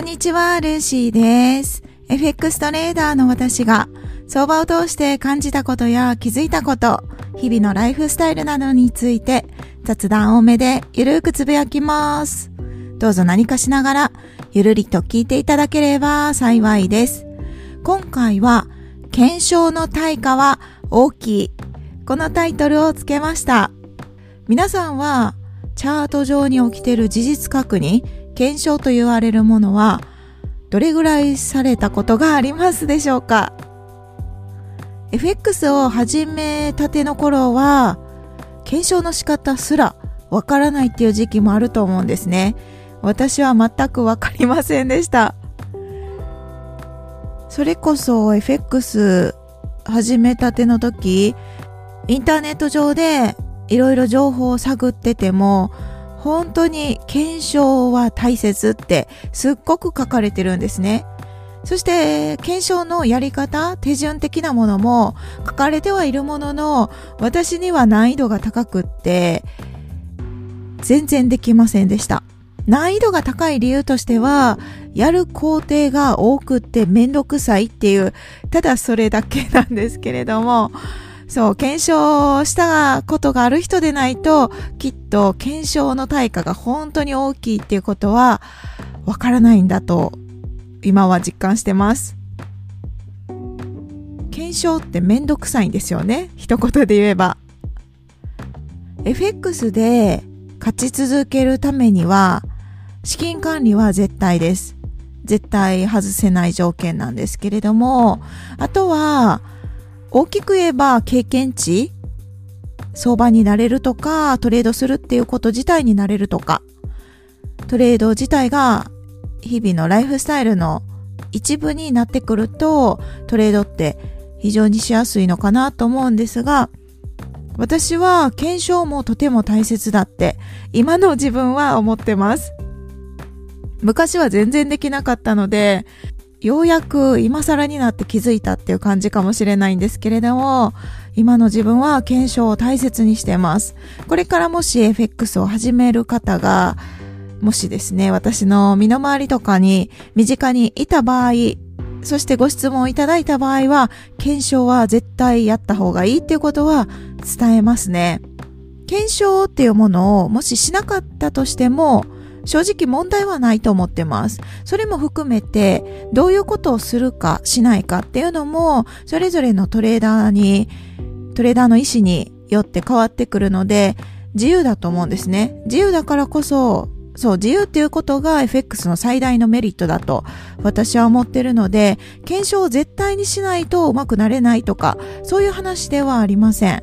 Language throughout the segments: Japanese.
こんにちは、ルーシーです。FX トレーダーの私が相場を通して感じたことや気づいたこと、日々のライフスタイルなどについて雑談多めでゆるーくつぶやきます。どうぞ何かしながらゆるりと聞いていただければ幸いです。今回は検証の対価は大きい。このタイトルをつけました。皆さんはチャート上に起きている事実確認、検証と言われるものはどれぐらいされたことがありますでしょうか？FX を始めたての頃は検証の仕方すらわからないっていう時期もあると思うんですね。私は全くわかりませんでした。それこそ FX 始めたての時、インターネット上でいろいろ情報を探ってても、本当に検証は大切ってすっごく書かれてるんですね。そして検証のやり方、手順的なものも書かれてはいるものの、私には難易度が高くって、全然できませんでした。難易度が高い理由としては、やる工程が多くってめんどくさいっていう、ただそれだけなんですけれども、そう、検証したことがある人でないと、きっと検証の対価が本当に大きいっていうことは、わからないんだと、今は実感してます。検証ってめんどくさいんですよね。一言で言えば。FX で勝ち続けるためには、資金管理は絶対です。絶対外せない条件なんですけれども、あとは、大きく言えば経験値相場になれるとか、トレードするっていうこと自体になれるとか、トレード自体が日々のライフスタイルの一部になってくると、トレードって非常にしやすいのかなと思うんですが、私は検証もとても大切だって今の自分は思ってます。昔は全然できなかったので、ようやく今更になって気づいたっていう感じかもしれないんですけれども、今の自分は検証を大切にしています。これからもし FX を始める方が、もしですね、私の身の回りとかに身近にいた場合、そしてご質問をいただいた場合は、検証は絶対やった方がいいっていうことは伝えますね。検証っていうものをもししなかったとしても、正直問題はないと思ってます。それも含めて、どういうことをするかしないかっていうのも、それぞれのトレーダーに、トレーダーの意思によって変わってくるので、自由だと思うんですね。自由だからこそ、そう、自由っていうことが FX の最大のメリットだと私は思ってるので、検証を絶対にしないとうまくなれないとか、そういう話ではありません。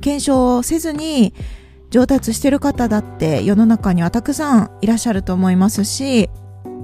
検証をせずに、上達してる方だって世の中にはたくさんいらっしゃると思いますし、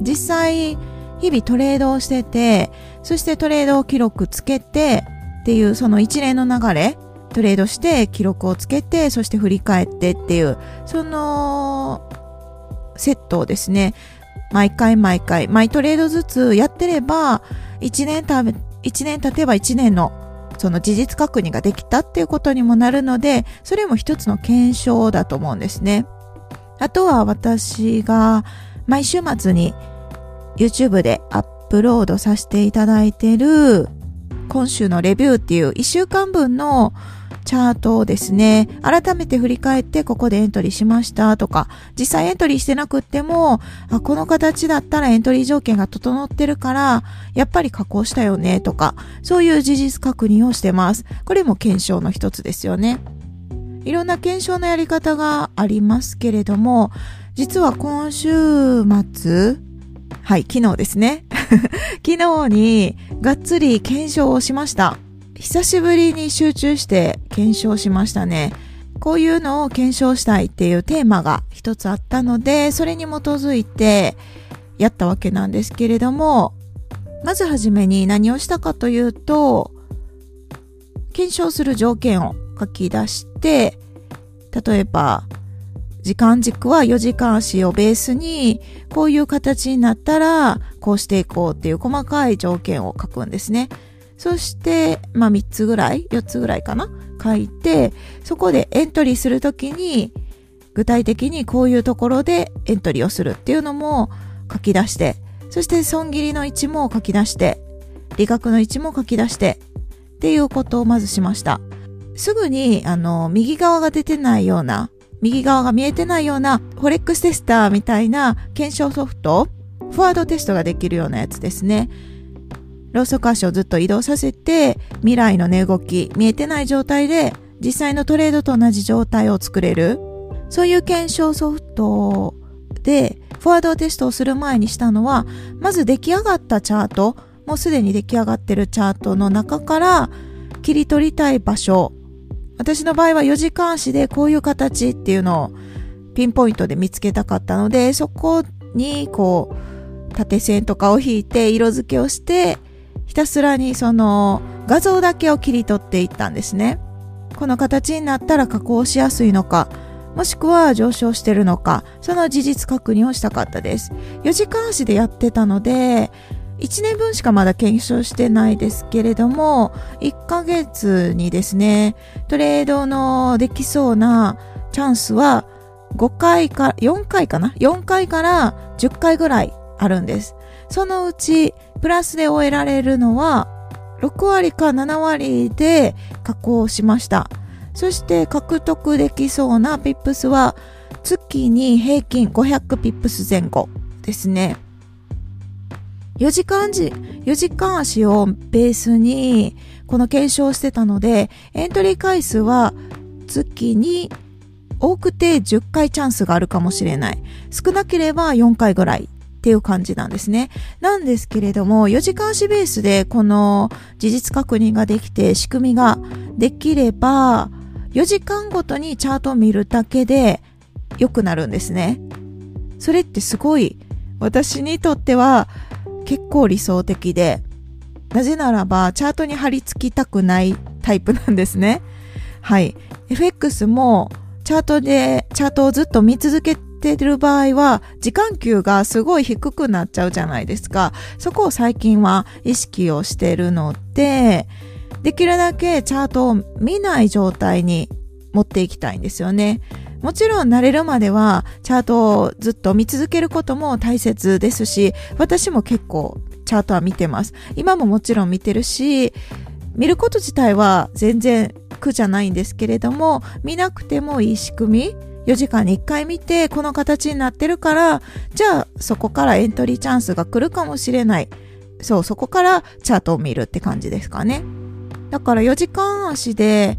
実際日々トレードをしてて、そしてトレードを記録つけてっていうその一連の流れ、トレードして記録をつけて、そして振り返ってっていう、そのセットをですね、毎回毎回、毎トレードずつやってれば、1年た、1年経てば1年のその事実確認ができたっていうことにもなるので、それも一つの検証だと思うんですね。あとは私が毎週末に YouTube でアップロードさせていただいてる今週のレビューっていう1週間分のチャートをですね、改めて振り返ってここでエントリーしましたとか、実際エントリーしてなくっても、あ、この形だったらエントリー条件が整ってるから、やっぱり加工したよねとか、そういう事実確認をしてます。これも検証の一つですよね。いろんな検証のやり方がありますけれども、実は今週末、はい、昨日ですね。昨日にがっつり検証をしました。久しぶりに集中して検証しましたね。こういうのを検証したいっていうテーマが一つあったので、それに基づいてやったわけなんですけれども、まずはじめに何をしたかというと、検証する条件を書き出して、例えば、時間軸は4時間足をベースに、こういう形になったら、こうしていこうっていう細かい条件を書くんですね。そして、まあ3つぐらい、4つぐらいかな書いて、そこでエントリーするときに、具体的にこういうところでエントリーをするっていうのも書き出して、そして損切りの位置も書き出して、利確の位置も書き出して、っていうことをまずしました。すぐに、あの、右側が出てないような、右側が見えてないような、フォレックステスターみたいな検証ソフト、フォワードテストができるようなやつですね。ローソク足をずっと移動させて、未来の値動き、見えてない状態で、実際のトレードと同じ状態を作れる。そういう検証ソフトで、フォワードテストをする前にしたのは、まず出来上がったチャート、もうすでに出来上がってるチャートの中から切り取りたい場所。私の場合は4時間足でこういう形っていうのをピンポイントで見つけたかったので、そこにこう縦線とかを引いて色付けをして、ひたすらにその画像だけを切り取っていったんですね。この形になったら加工しやすいのか、もしくは上昇してるのか、その事実確認をしたかったです。4時間足でやってたので、1年分しかまだ検証してないですけれども、1ヶ月にですね、トレードのできそうなチャンスは5回か、4回かな ?4 回から10回ぐらいあるんです。そのうち、プラスで終えられるのは、6割か7割で加工しました。そして獲得できそうなピップスは月に平均500ピップス前後ですね。4時間時、4時間足をベースにこの検証してたので、エントリー回数は月に多くて10回チャンスがあるかもしれない。少なければ4回ぐらいっていう感じなんですね。なんですけれども、4時間足ベースでこの事実確認ができて仕組みができれば、4時間ごとにチャートを見るだけで良くなるんですね。それってすごい私にとっては結構理想的で、なぜならばチャートに貼り付きたくないタイプなんですね。はい。FX もチャートで、チャートをずっと見続けててる場合は、時間給がすごい低くなっちゃうじゃないですか。そこを最近は意識をしてるので、できるだけチャートを見ない状態に持っていきたいんですよね。もちろん慣れるまではチャートをずっと見続けることも大切ですし、私も結構チャートは見てます。今ももちろん見てるし、見ること自体は全然苦じゃないんですけれども、見なくてもいい仕組み4時間に1回見てこの形になってるから、じゃあそこからエントリーチャンスが来るかもしれない。そう、そこからチャートを見るって感じですかね。だから4時間足で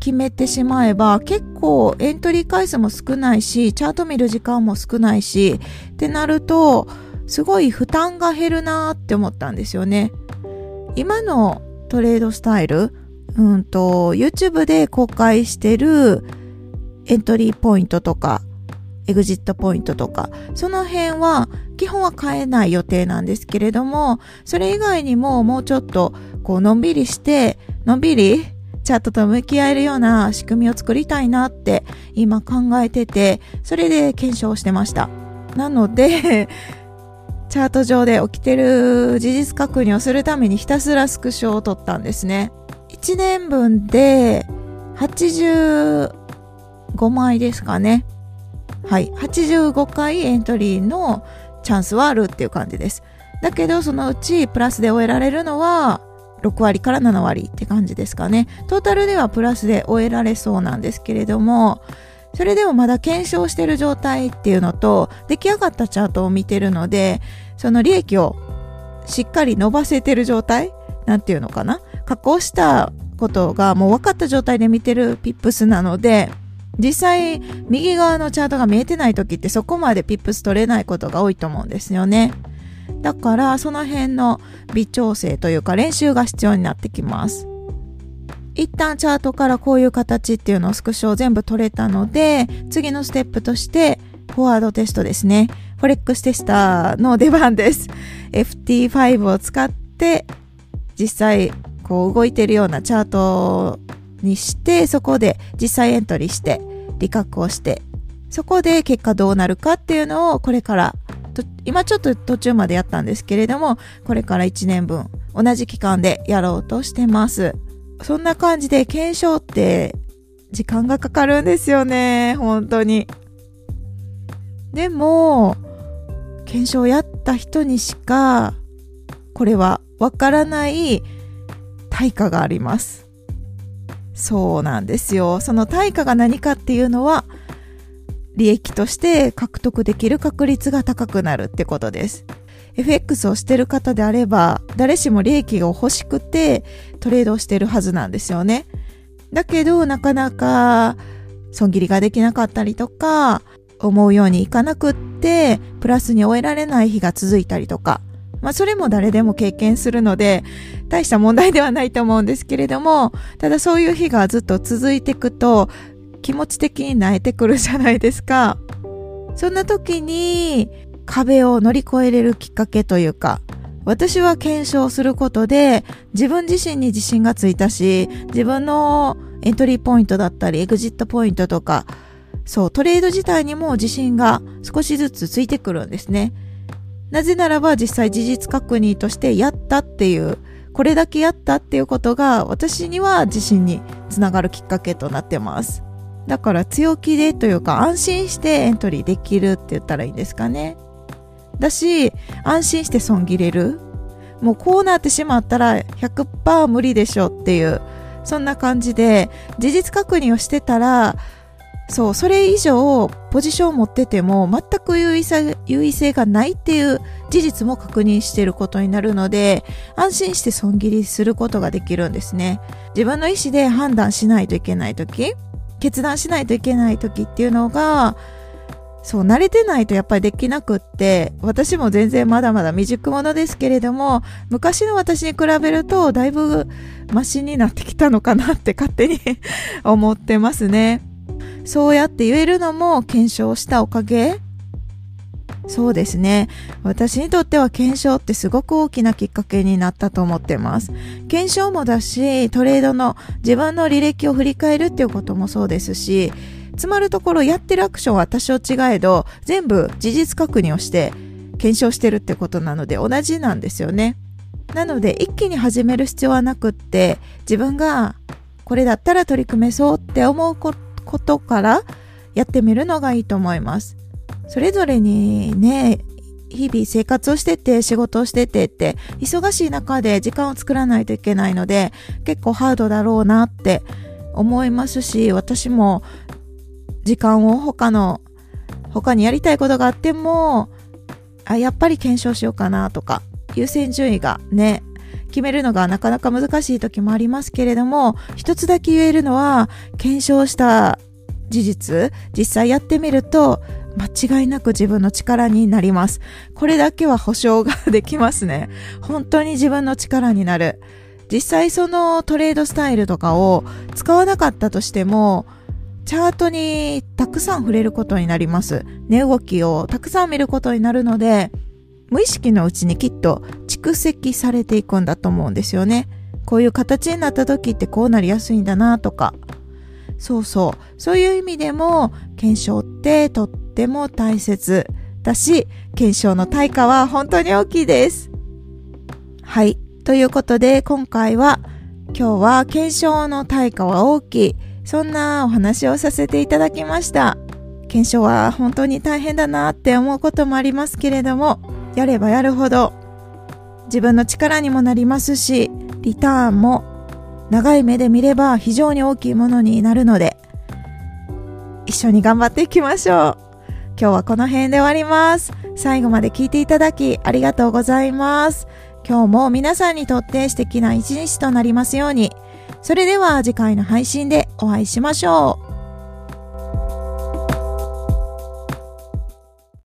決めてしまえば結構エントリー回数も少ないし、チャート見る時間も少ないし、ってなると、すごい負担が減るなーって思ったんですよね。今のトレードスタイル、うんと、YouTube で公開してるエントリーポイントとか、エグジットポイントとか、その辺は基本は変えない予定なんですけれども、それ以外にももうちょっとこうのんびりして、のんびりチャットと向き合えるような仕組みを作りたいなって今考えてて、それで検証してました。なので チャート上で起きてる事実確認をするためにひたすらスクショを取ったんですね。1年分で80 5枚ですかね。はい、85回エントリーのチャンスはあるっていう感じです。だけど、そのうちプラスで終えられるのは6割から7割って感じですかね。トータルではプラスで終えられそうなんですけれども、それでもまだ検証してる状態っていうのと、出来上がったチャートを見てるので、その利益をしっかり伸ばせてる状態なんていうのかな加工したことがもう分かった状態で見てるピップスなので、実際右側のチャートが見えてない時ってそこまでピップス取れないことが多いと思うんですよね。だからその辺の微調整というか練習が必要になってきます。一旦チャートからこういう形っていうのをスクショを全部取れたので、次のステップとしてフォワードテストですね。フォレックステスターの出番です。FT5 を使って実際こう動いてるようなチャートにして、そこで実際エントリーして、理覚をして、そこで結果どうなるかっていうのをこれから今ちょっと途中までやったんですけれども、これから1年分同じ期間でやろうとしてます。そんな感じで検証って時間がかかるんですよね。本当に。でも、検証やった人にしか、これはわからない対価があります。そうなんですよ。その対価が何かっていうのは、利益として獲得できる確率が高くなるってことです。FX をしてる方であれば、誰しも利益が欲しくてトレードをしてるはずなんですよね。だけど、なかなか損切りができなかったりとか、思うようにいかなくって、プラスに終えられない日が続いたりとか、まあそれも誰でも経験するので、大した問題ではないと思うんですけれども、ただそういう日がずっと続いていくと、気持ち的に慣れてくるじゃないですか。そんな時に壁を乗り越えれるきっかけというか、私は検証することで自分自身に自信がついたし、自分のエントリーポイントだったりエグジットポイントとか、そう、トレード自体にも自信が少しずつついてくるんですね。なぜならば実際事実確認としてやったっていう、これだけやったっていうことが私には自信につながるきっかけとなってます。だから強気でというか安心してエントリーできるって言ったらいいんですかね。だし、安心して損切れる。もうこうなってしまったら100%無理でしょっていう、そんな感じで事実確認をしてたら、そう、それ以上ポジションを持ってても全く優位性優位性がないっていう事実も確認していることになるので、安心して損切りすることができるんですね。自分の意思で判断しないといけないとき、決断しないといけない時っていうのが、そう、慣れてないとやっぱりできなくって、私も全然まだまだ未熟者ですけれども、昔の私に比べるとだいぶマシになってきたのかなって勝手に 思ってますね。そうやって言えるのも検証したおかげ？そうですね。私にとっては検証ってすごく大きなきっかけになったと思ってます。検証もだし、トレードの自分の履歴を振り返るっていうこともそうですし、つまるところやってるアクションは多少違えど、全部事実確認をして検証してるってことなので同じなんですよね。なので一気に始める必要はなくって、自分がこれだったら取り組めそうって思うことことからやってみるのがいいと思います。それぞれにね、日々生活をしてて、仕事をしててって、忙しい中で時間を作らないといけないので、結構ハードだろうなって思いますし、私も時間を他の、他にやりたいことがあっても、あ、やっぱり検証しようかなとか、優先順位がね、決めるのがなかなか難しい時もありますけれども、一つだけ言えるのは、検証した事実、実際やってみると、間違いなく自分の力になります。これだけは保証ができますね。本当に自分の力になる。実際そのトレードスタイルとかを使わなかったとしても、チャートにたくさん触れることになります。値動きをたくさん見ることになるので、無意識のうちにきっと蓄積されていくんだと思うんですよね。こういう形になった時ってこうなりやすいんだなとか。そうそう。そういう意味でも、検証ってとっても大切だし、検証の対価は本当に大きいです。はい。ということで、今回は、今日は検証の対価は大きい。そんなお話をさせていただきました。検証は本当に大変だなって思うこともありますけれども、やればやるほど自分の力にもなりますし、リターンも長い目で見れば非常に大きいものになるので、一緒に頑張っていきましょう。今日はこの辺で終わります。最後まで聞いていただきありがとうございます。今日も皆さんにとって素敵な一日となりますように。それでは次回の配信でお会いしましょう。